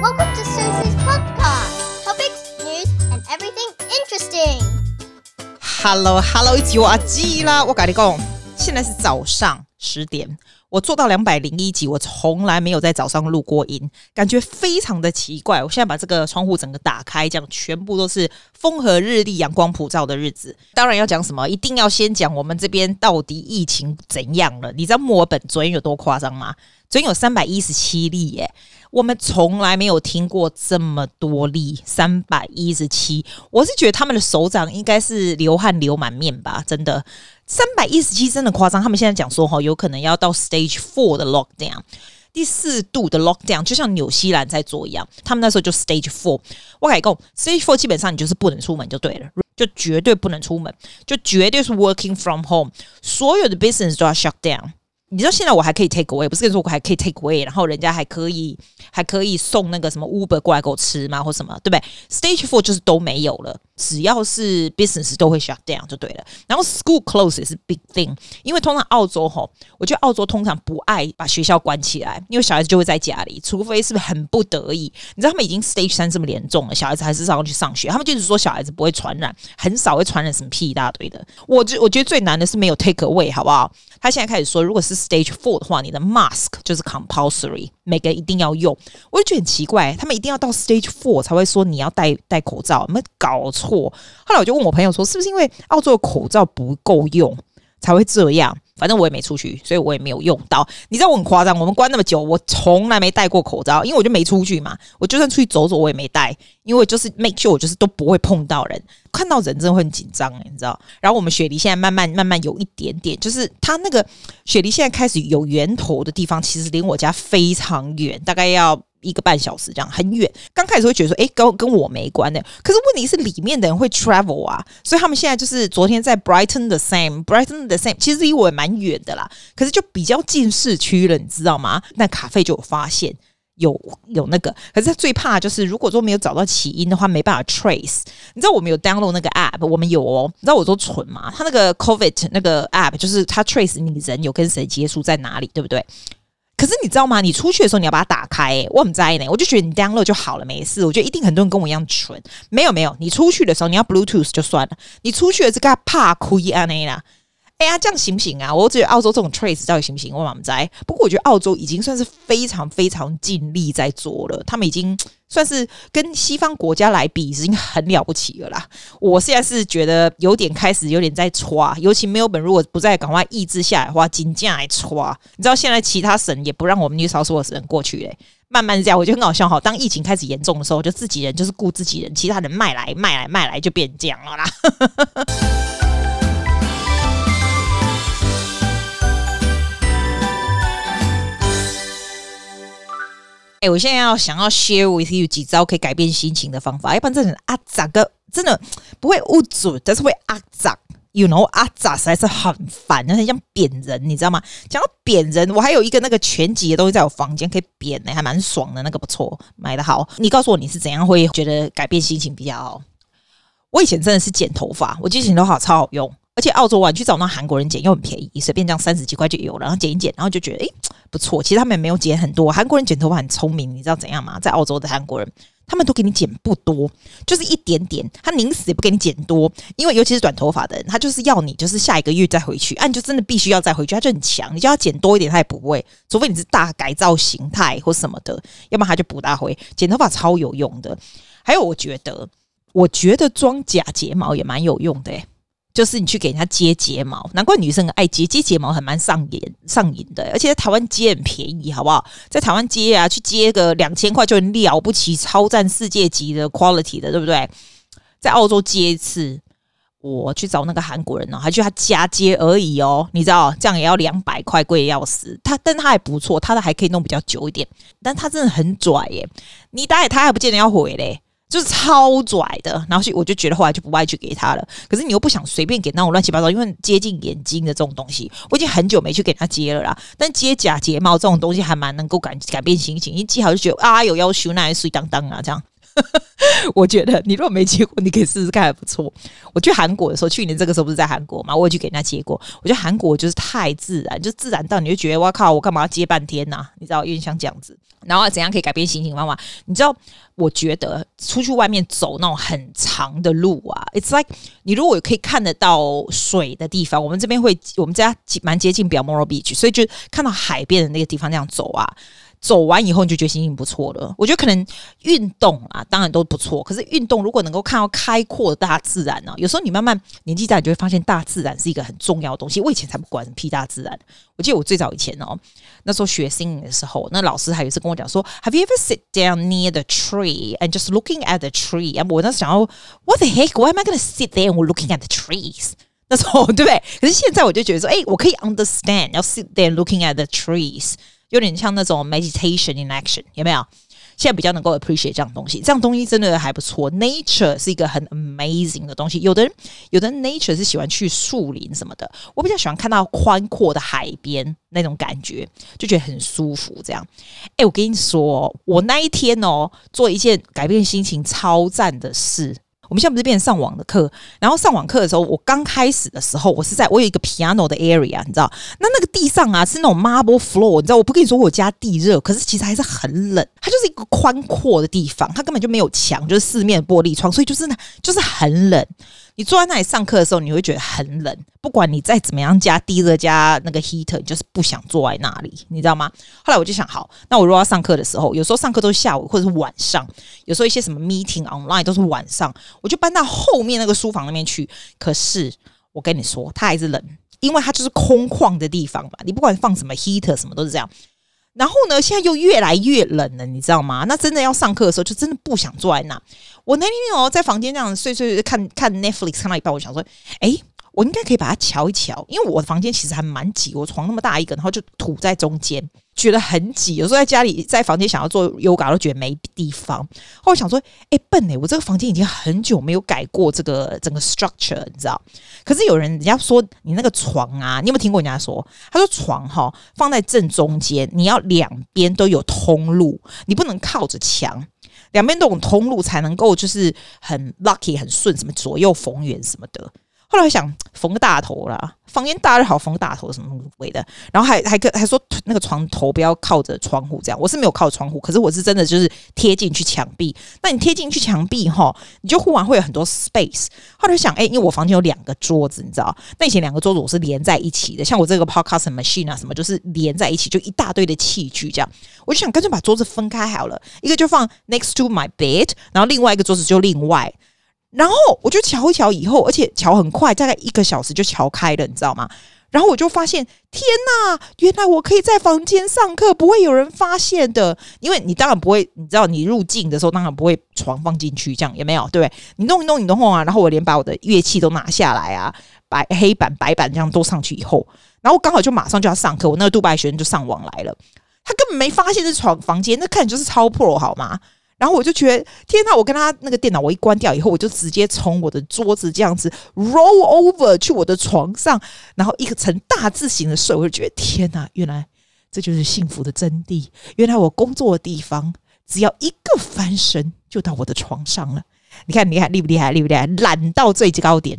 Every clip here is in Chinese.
Welcome to Susie's podcast. Topics, news, and everything interesting. Hello，Hello，It's your 阿基啦！我跟你讲，现在是早上十点。我做到两百零一集，我从来没有在早上录过音，感觉非常的奇怪。我现在把这个窗户整个打开，这样全部都是风和日丽、阳光普照的日子。当然要讲什么，一定要先讲我们这边到底疫情怎样了。你知道墨尔本昨天有多夸张吗？昨天有三百一十七例耶，我们从来没有听过这么多例，三百一十七。我是觉得他们的首长应该是流汗流满面吧，真的。三百一十七真的夸张，他们现在讲说哈，有可能要到 Stage Four 的 Lockdown，第四度的 Lockdown，就像纽西兰在做一样。他们那时候就 Stage Four，我改讲 Stage Four 基本上你就是不能出门就对了，就绝对不能出门，就绝对是 Working from home，所有的 business 都要 shut down。你知道现在我还可以 take away，不是跟你说我还可以 take away，然后人家还可以还可以送那个什么 Uber 过来给我吃吗？或什么，对不对？Stage four 就是都没有了，只要是 business 都会 shut down 就对了。然后 school close 也是 big thing，因为通常澳洲吼，我觉得澳洲通常不爱把学校关起来，因为小孩子就会在家里，除非是不是很不得已。你知道他们已经 Stage 三这么严重了，小孩子还是上去上学，他们就是说小孩子不会传染，很少会传染什么屁一大堆的。我觉我觉得最难的是没有 take away，好不好？他现在开始说，如果是 Stage Four 的话，你的 mask 就是 compulsory，每个一定要用。我就觉得很奇怪，他们一定要到 Stage Four 才会说你要戴戴口罩，有没有搞错？后来我就问我朋友说，是不是因为澳洲的口罩不够用才会这样？反正我也没出去，所以我也没有用到。你知道我很夸张，我们关那么久，我从来没戴过口罩，因为我就没出去嘛。我就算出去走走，我也没戴，因为就是 make sure 我就是都不会碰到人，看到人真的会很紧张，你知道。然后我们雪梨现在慢慢慢慢有一点点，就是它那个雪梨现在开始有源头的地方，其实离我家非常远，大概要。一个半小时这样很远，刚开始会觉得说，诶，跟跟我没关的。可是问题是里面的人会 travel 啊，所以他们现在就是昨天在 Brighton the same，Brighton the same，其实离我也蛮远的啦，可是就比较近市区了，你知道吗？那卡费就有发现有有那个，可是他最怕就是如果说没有找到起因的话，没办法 trace。你知道我们有 download 那个 app，我们有哦，你知道我多蠢吗？他那个 COVID 那个 app 就是他 trace 你人有跟谁接触在哪里，对不对？可是你知道吗？你出去的时候你要把它打开，欸，我很在意呢。我就觉得你 download 就好了，没事。我觉得一定很多人跟我一样蠢。没有没有，你出去的时候你要 Bluetooth 就算了。你出去的是个怕亏啊那啦。哎呀，这样行不行啊？我觉得澳洲这种 trace 到底行不行？我蛮在。不过我觉得澳洲已经算是非常非常尽力在做了，他们已经。算是跟西方国家来比，已经很了不起了啦。我现在是觉得有点开始有点在抓，尤其没有本如果不再赶快抑制下来的话，紧张来刷。你知道现在其他省也不让我们 New South West 人过去嘞，慢慢这样，我觉得很好笑哈。当疫情开始严重的时候，就自己人就是顾自己人，其他人卖来卖来卖来就变这样了啦。哎、我现在要想要 share with you 几招可以改变心情的方法，要不然这种阿杂个真的不会误准，但是会阿杂，you know 阿杂实在是很烦，很像扁人，你知道吗？讲到扁人，我还有一个那个全集的东西在我房间可以扁呢、欸，还蛮爽的，那个不错，买的好。你告诉我你是怎样会觉得改变心情比较好？我以前真的是剪头发，我觉得剪头发超好用。而且澳洲啊，去找那韩国人剪又很便宜，随便这样三十几块就有了，然后剪一剪，然后就觉得诶、不错。其实他们也没有剪很多，韩国人剪头发很聪明，你知道怎样吗？在澳洲的韩国人，他们都给你剪不多，就是一点点，他宁死也不给你剪多，因为尤其是短头发的人，他就是要你就是下一个月再回去，啊，你就真的必须要再回去，他就很强，你就要剪多一点，他也不会，除非你是大改造形态或什么的，要不然他就不大会。剪头发超有用的，还有我觉得，我觉得装假睫毛也蛮有用的、欸。就是你去给人家接睫毛，难怪女生爱接接睫毛，还蛮上瘾上瘾的。而且在台湾接很便宜，好不好？在台湾接啊，去接个两千块就很了不起，超赞世界级的 quality 的，对不对？在澳洲接一次，我去找那个韩国人呢，还去他家接而已哦。你知道这样也要两百块，贵要死。他但他还不错，他的还可以弄比较久一点，但他真的很拽耶。你打给他还不见得要回嘞。就是超拽的，然后我就觉得后来就不爱去给他了。可是你又不想随便给那种乱七八糟，因为接近眼睛的这种东西，我已经很久没去给他接了啦。但接假睫毛这种东西还蛮能够改改变心情，一接好就觉得啊有要求，那还水当当啊这样。我觉得你如果没接过，你可以试试看，还不错。我去韩国的时候，去年这个时候不是在韩国嘛，我也去给人家接过。我觉得韩国就是太自然，就自然到你就觉得哇靠，我干嘛要接半天呐、你知道，有点像这样子。然后怎样可以改变心情方法？你知道，我觉得出去外面走那种很长的路啊，It's like 你如果可以看得到水的地方，我们这边会，我们家蛮接近 Balmoral Beach，所以就看到海边的那个地方那样走啊。走完以后，你就觉得心情不错了。我觉得可能运动啊，当然都不错。可是运动如果能够看到开阔的大自然呢、啊，有时候你慢慢年纪大，你就会发现大自然是一个很重要的东西。我以前才不管什么屁大自然。我记得我最早以前哦，那时候学心理的时候，那老师还有一次跟我讲说，Have you ever sit down near the tree and just looking at the tree？我那时想要，What the heck？Why am I gonna sit there and looking at the trees？那时候对不对？可是现在我就觉得说，哎，我可以 understand，要 sit there looking at the trees。有点像那种 meditation in action，有没有？现在比较能够 appreciate 这样东西，这样东西真的还不错。Nature 是一个很 amazing 的东西。有的人，有的人 nature 是喜欢去树林什么的，我比较喜欢看到宽阔的海边那种感觉，就觉得很舒服。这样，哎，我跟你说，我那一天哦，做一件改变心情超赞的事。我们现在不是变成上网的课，然后上网课的时候，我刚开始的时候，我是在我有一个 piano 的 area，你知道，那那个地上啊是那种 marble floor，你知道，我不跟你说我家地热，可是其实还是很冷，它就是一个宽阔的地方，它根本就没有墙，就是四面玻璃窗，所以就是呢就是很冷。你坐在那里上课的时候，你会觉得很冷。不管你再怎么样加地热加那个 heater，你就是不想坐在那里，你知道吗？后来我就想，好，那我如果要上课的时候，有时候上课都是下午或者是晚上，有时候一些什么 meeting online 都是晚上，我就搬到后面那个书房那边去。可是我跟你说，它还是冷，因为它就是空旷的地方嘛。你不管放什么 heater，什么都是这样。然后呢，现在又越来越冷了，你知道吗？那真的要上课的时候，就真的不想坐在那。我那天哦，在房间这样睡睡看看 Netflix，看到一半，我想说，哎，我应该可以把它瞧一瞧，因为我的房间其实还蛮挤，我床那么大一个，然后就吐在中间。觉得很挤，有时候在家里在房间想要做 yoga 都觉得没地方。后来想说，哎、笨哎、我这个房间已经很久没有改过这个整个 structure，你知道？可是有人人家说你那个床啊，你有没有听过人家说？他说床哈放在正中间，你要两边都有通路，你不能靠着墙，两边都有通路才能够就是很 lucky 很顺，什么左右逢源什么的。后来想缝个大头啦，房间大就好，缝个大头什么鬼的，然后还还还说那个床头不要靠着窗户，这样我是没有靠窗户，可是我是真的就是贴进去墙壁。那你贴进去墙壁哈，你就忽然会有很多 space。后来想，哎、因为我房间有两个桌子，你知道，那以前两个桌子我是连在一起的，像我这个 podcast machine 啊什么，就是连在一起，就一大堆的器具这样。我就想干脆把桌子分开好了，一个就放 next to my bed，然后另外一个桌子就另外。然后我就瞧一瞧，以后而且乔很快，大概一个小时就乔开了，你知道吗？然后我就发现，天哪，原来我可以在房间上课，不会有人发现的。因为你当然不会，你知道，你入境的时候当然不会床放进去，这样有没有？对不对？你弄一弄，你弄啊，然后我连把我的乐器都拿下来啊，白黑板、白板这样都上去以后，然后刚好就马上就要上课，我那个杜拜学生就上网来了，他根本没发现这床房间，那看起来就是超 pro 好吗？然后我就觉得天呐，我跟他那个电脑我一关掉以后，我就直接从我的桌子这样子 roll over 去我的床上，然后一个呈大字形的睡。我就觉得天呐，原来这就是幸福的真谛。原来我工作的地方只要一个翻身就到我的床上了。你看，你看厉不厉害？厉不厉害？懒到最高点。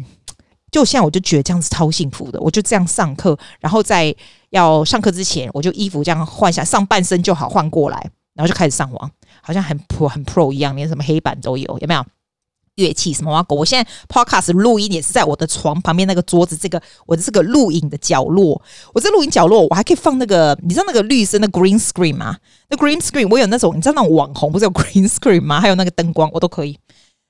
就现在我就觉得这样子超幸福的。我就这样上课，然后在要上课之前，我就衣服这样换下，上半身就好换过来，然后就开始上网。好像很 pro 很 pro 一样，连什么黑板都有，有没有？乐器什么挖狗？我现在 podcast 录音也是在我的床旁边那个桌子，这个我的这个录影的角落。我这录影角落，我还可以放那个，你知道那个绿色的 green screen 吗？那 green screen 我有那种，你知道那种网红不是有 green screen 吗？还有那个灯光，我都可以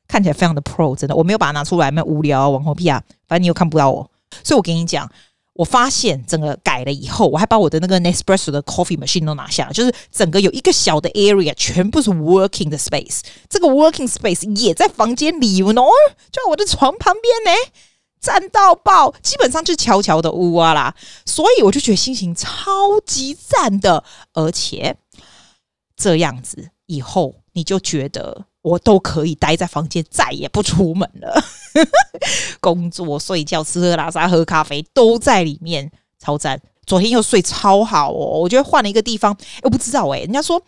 看起来非常的 pro，真的。我没有把它拿出来，没有无聊啊网红屁啊，反正你又看不到我，所以我跟你讲。我发现整个改了以后，我还把我的那个 Nespresso 的 coffee machine 都拿下了，就是整个有一个小的 area，全部是 working 的 space。这个 working space 也在房间里呢，就在我的床旁边呢，赞到爆，基本上就是悄悄的屋啊啦。所以我就觉得心情超级赞的，而且这样子以后你就觉得。我都可以待在房间，再也不出门了。工作、睡觉、吃喝拉撒、喝咖啡都在里面，超赞。昨天又睡超好哦，我觉得换了一个地方，我不知道哎、人家说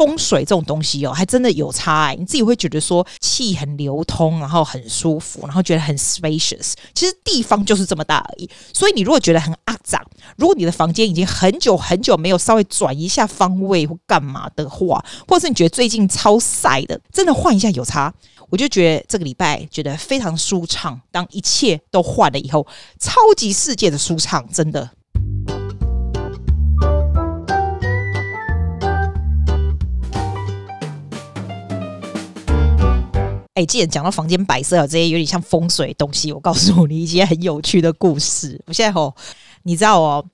风水这种东西哦，还真的有差哎。你自己会觉得说气很流通，然后很舒服，然后觉得很 spacious。其实地方就是这么大而已。所以你如果觉得很肮脏，如果你的房间已经很久很久没有稍微转一下方位或干嘛的话，或者是你觉得最近超晒的，真的换一下有差。我就觉得这个礼拜觉得非常舒畅。当一切都换了以后，超级世界的舒畅，真的。哎，既然讲到房间摆设啊，这些有点像风水东西，我告诉你一些很有趣的故事。我现在吼，你知道哦。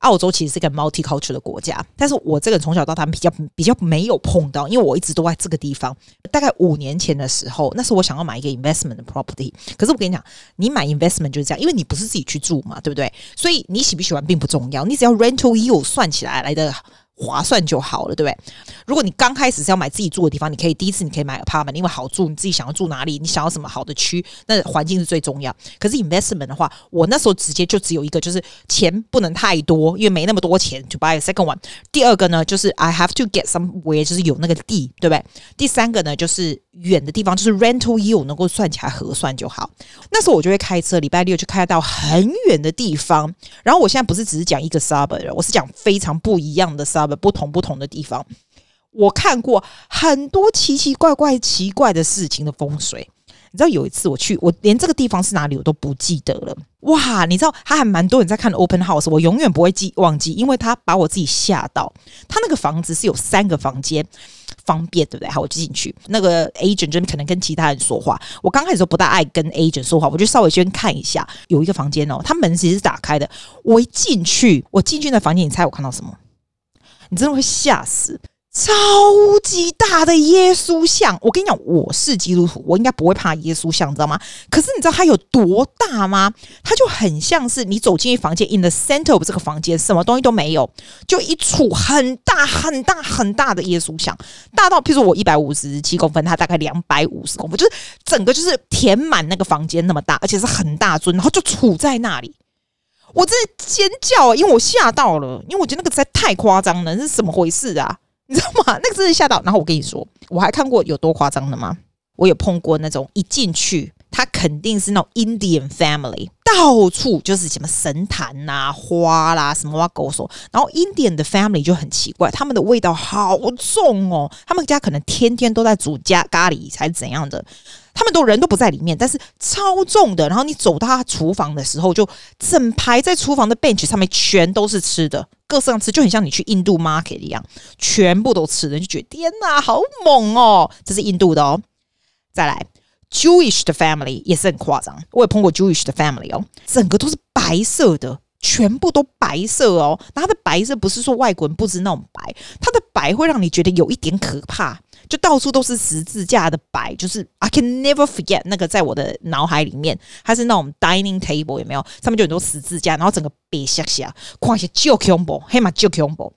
澳洲其实是个 multicultural 的国家，但是我这个人从小到大比较比较没有碰到，因为我一直都在这个地方。大概五年前的时候，那是我想要买一个 investment 的 property，可是我跟你讲，你买 investment 就是这样，因为你不是自己去住嘛，对不对？所以你喜不喜欢并不重要，你只要 rental yield 算起来来的。划算就好了，对不对？如果你刚开始是要买自己住的地方，你可以第一次你可以买 apartment，因为好住，你自己想要住哪里，你想要什么好的区，那环境是最重要。可是 investment 的话，我那时候直接就只有一个，就是钱不能太多，因为没那么多钱 to buy a second one。第二个呢，就是 I have to get somewhere，就是有那个地，对不对？第三个呢，就是远的地方，就是 rental yield 能够算起来合算就好。那时候我就会开车，礼拜六就开到很远的地方。然后我现在不是只是讲一个 suburb，我是讲非常不一样的 suburb。不同不同的地方，我看过很多奇奇怪怪、奇怪的事情的风水。你知道有一次我去，我连这个地方是哪里我都不记得了。哇，你知道他还蛮多人在看 open house，我永远不会记忘记，因为他把我自己吓到。他那个房子是有三个房间，方便对不对？好，我就进去。那个 agent 就可能跟其他人说话。我刚开始都不大爱跟 agent 说话，我就稍微先看一下。有一个房间哦，他门其实是打开的。我一进去，我进去那房间，你猜我看到什么？你真的会吓死！超级大的耶稣像，我跟你讲，我是基督徒，我应该不会怕耶稣像，你知道吗？可是你知道它有多大吗？它就很像是你走进一房间，in the center of 这个房间什么东西都没有，就一处很大很大很大的耶稣像，大到譬如说我一百五十七公分，它大概两百五十公分，就是整个就是填满那个房间那么大，而且是很大尊，然后就杵在那里。我真的尖叫，因为我吓到了，因为我觉得那个实在太夸张了，是什么回事啊？你知道吗？那个真的吓到。然后我跟你说，我还看过有多夸张的吗？我有碰过那种一进去，他肯定是那种 Indian family，到处就是什么神坛呐、啊、花啦、什么哇狗手。然后 Indian 的 family 就很奇怪，他们的味道好重哦，他们家可能天天都在煮加咖喱，才是怎样的。他们都人都不在里面，但是超重的。然后你走到他厨房的时候，就整排在厨房的 bench 上面全都是吃的，各式各吃，就很像你去印度 market 一样，全部都吃的，就觉得天哪，好猛哦！这是印度的哦。再来，Jewish 的 family 也是很夸张，我也碰过 Jewish 的 family 哦，整个都是白色的，全部都白色哦。它的白色不是说外国人不知那种白，它的白会让你觉得有一点可怕。就到处都是十字架的白，就是 I can never forget 那个在我的脑海里面，它是那种 dining table 有没有？上面就很多十字架，然后整个白瞎瞎，况且就恐怖，黑马就恐怖。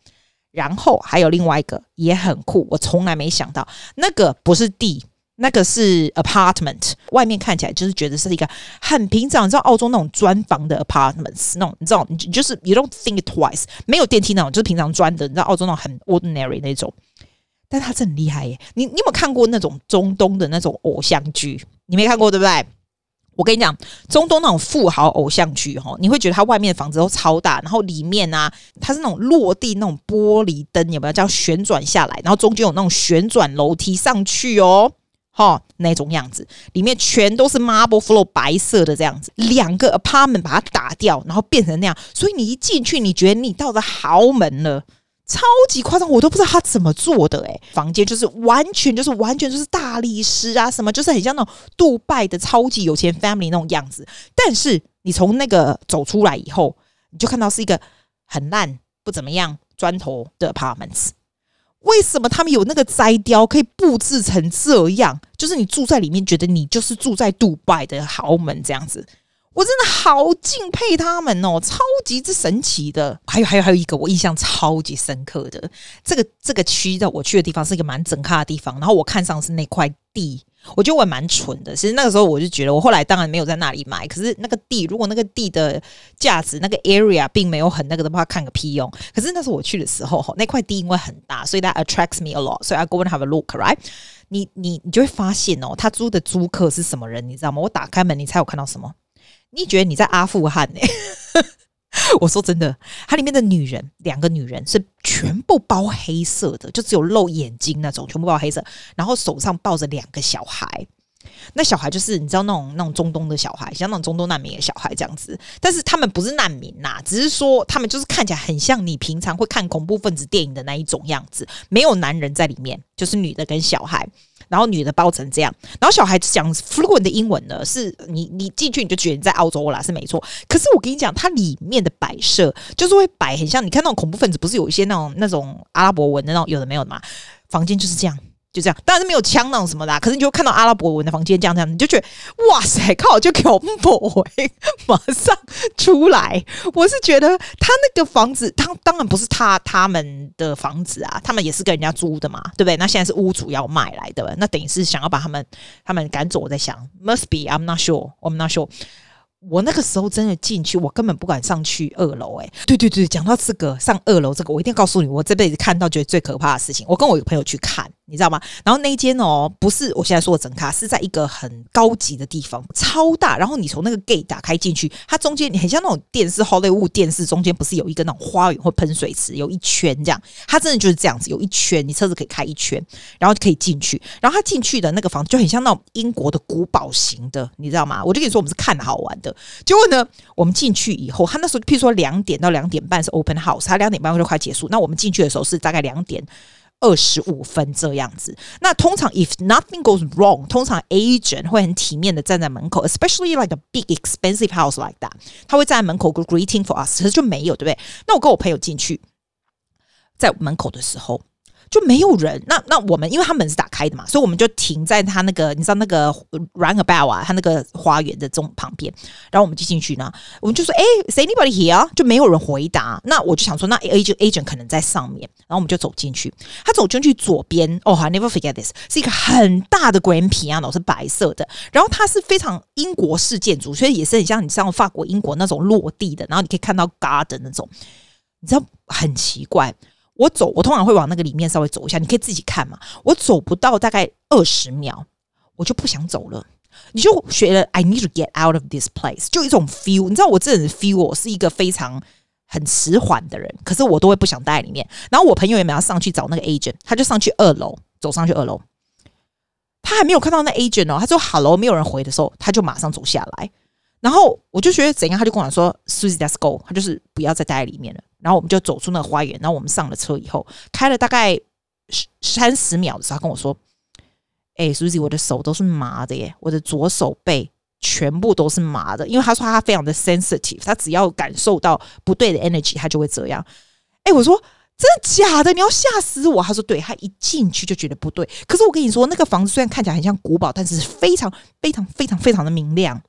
然后还有另外一个也很酷，我从来没想到，那个不是地，那个是 apartment，外面看起来就是觉得是一个很平常，你知道澳洲那种砖房的 apartments，那种你知道，你就是 you don't think it twice，没有电梯那种，就是平常砖的，你知道澳洲那种很 ordinary 那种。但他真很厉害耶！你你有没有看过那种中东的那种偶像剧？你没看过对不对？我跟你讲，中东那种富豪偶像剧哈，你会觉得他外面的房子都超大，然后里面啊，它是那种落地那种玻璃灯，有没有？这样旋转下来，然后中间有那种旋转楼梯上去哦，哈，那种样子，里面全都是 marble floor 白色的这样子，两个 apartment 把它打掉，然后变成那样，所以你一进去，你觉得你到了豪门了。超级夸张，我都不知道他怎么做的诶，房间就是完全就是完全就是大理石啊，什么就是很像那种杜拜的超级有钱 family 那种样子。但是你从那个走出来以后，你就看到是一个很烂不怎么样砖头的 apartments。为什么他们有那个摘雕可以布置成这样？就是你住在里面，觉得你就是住在杜拜的豪门这样子。我真的好敬佩他们哦，超级之神奇的。还有还有还有一个我印象超级深刻的，这个这个区的我去的地方是一个蛮整咖的地方，然后我看上是那块地，我觉得我蛮蠢的。其实那个时候我就觉得，我后来当然没有在那里买。可是那个地，如果那个地的价值，那个 area 并没有很那个的话，看个屁用。可是那时候我去的时候，那块地因为很大，所以 that attracts me a lot，所以 I go and have a look，right？你你你就会发现哦，他租的租客是什么人，你知道吗？我打开门，你猜我看到什么？你觉得你在阿富汗呢、我说真的，它里面的女人，两个女人是全部包黑色的，就只有露眼睛那种，全部包黑色，然后手上抱着两个小孩。那小孩就是你知道那种那种中东的小孩，像那种中东难民的小孩这样子。但是他们不是难民呐，只是说他们就是看起来很像你平常会看恐怖分子电影的那一种样子，没有男人在里面，就是女的跟小孩。然后女的包成这样，然后小孩讲 fluent 的英文呢，是你你进去你就觉得你在澳洲啦，是没错。可是我跟你讲，它里面的摆设就是会摆很像，你看那种恐怖分子不是有一些那种那种阿拉伯文的那种有的没有的嘛？房间就是这样。就这样，当然是没有枪那种什么的，可是你就看到阿拉伯文的房间这样这样，你就觉得哇塞，靠，就恐怖哎，马上出来。我是觉得他那个房子，他当然不是他他们的房子啊，他们也是跟人家租的嘛，对不对？那现在是屋主要卖来的，那等于是想要把他们他们赶走。我在想，must be，I'm not sure，I'm not sure。我那个时候真的进去，我根本不敢上去二楼。哎，对对对，讲到这个上二楼这个，我一定要告诉你，我这辈子看到觉得最可怕的事情。我跟我一个朋友去看。你知道吗？然后那一间哦，不是我现在说的整卡，是在一个很高级的地方，超大。然后你从那个 gate 打开进去，它中间你很像那种电视，Hollywood 电视中间不是有一个那种花园或喷水池，有一圈这样。它真的就是这样子，有一圈，你车子可以开一圈，然后就可以进去。然后它进去的那个房子就很像那种英国的古堡型的，你知道吗？我就跟你说，我们是看好玩的。结果呢，我们进去以后，他那时候譬如说两点到两点半是 open house，他两点半就快结束。那我们进去的时候是大概两点。二十五分这样子，那通常 if nothing goes wrong，通常 agent 会很体面的站在门口，especially like a big expensive house like that，他会站在门口 greeting for us，可是就没有，对不对？那我跟我朋友进去，在门口的时候。就没有人，那那我们因为他门是打开的嘛，所以我们就停在他那个你知道那个 roundabout 啊，他那个花园的中旁边，然后我们就进去呢，我们就说，哎，is anybody here？就没有人回答。那我就想说，那 agent agent 可能在上面，然后我们就走进去。他走进去左边，哦、，I never forget this，是一个很大的 grand piano，是白色的，然后它是非常英国式建筑，所以也是很像你像法国、英国那种落地的，然后你可以看到 garden 那种，你知道很奇怪。我走，我通常会往那个里面稍微走一下，你可以自己看嘛。我走不到大概二十秒，我就不想走了。你就学了，I need to get out of this place，就一种 feel。你知道我这人 feel，我是一个非常很迟缓的人，可是我都会不想待在里面。然后我朋友也没有上去找那个 agent，他就上去二楼，走上去二楼，他还没有看到那 agent 哦。他说 hello，没有人回的时候，他就马上走下来。然后我就觉得怎样，他就跟我说，Susie，let's go。他就是不要再待在里面了。然后我们就走出那个花园，然后我们上了车以后，开了大概三十秒的时候，他跟我说：“哎，Susie，我的手都是麻的耶，我的左手背全部都是麻的。”因为他说他非常的 sensitive，他只要感受到不对的 energy，他就会这样。哎，我说真的假的？你要吓死我！他说对，他一进去就觉得不对。可是我跟你说，那个房子虽然看起来很像古堡，但是非常非常非常非常的明亮。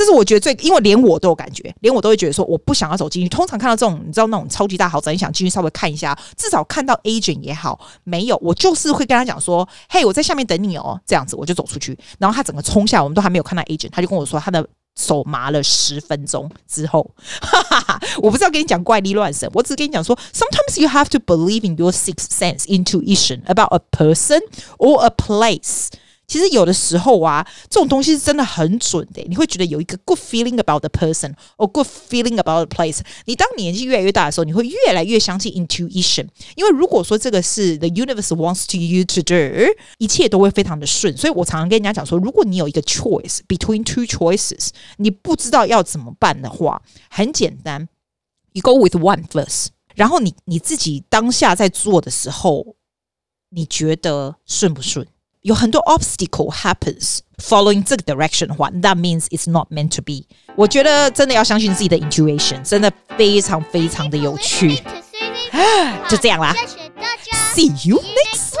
这是我觉得最，因为连我都有感觉，连我都会觉得说，我不想要走进去。通常看到这种，你知道那种超级大豪宅，你想进去稍微看一下，至少看到 agent 也好。没有，我就是会跟他讲说，嘿，我在下面等你哦，这样子我就走出去。然后他整个冲下来，我们都还没有看到 agent，他就跟我说，他的手麻了十分钟之后，哈哈哈，我不是要跟你讲怪力乱神，我只是跟你讲说，sometimes you have to believe in your sixth sense intuition about a person or a place。其实有的时候啊，这种东西是真的很准的。你会觉得有一个 good feeling about the person or good feeling about the place。你当年纪越来越大的时候，你会越来越相信 intuition。因为如果说这个是 the universe wants to you to do，一切都会非常的顺。所以我常常跟人家讲说，如果你有一个 choice between two choices，你不知道要怎么办的话，很简单，you go with one first。然后你你自己当下在做的时候，你觉得顺不顺？有很多 obstacle happens following 这个 direction 的话，that means it's not meant to be。我觉得真的要相信自己的 intuition，真的非常非常的有趣。就这样啦，See you next。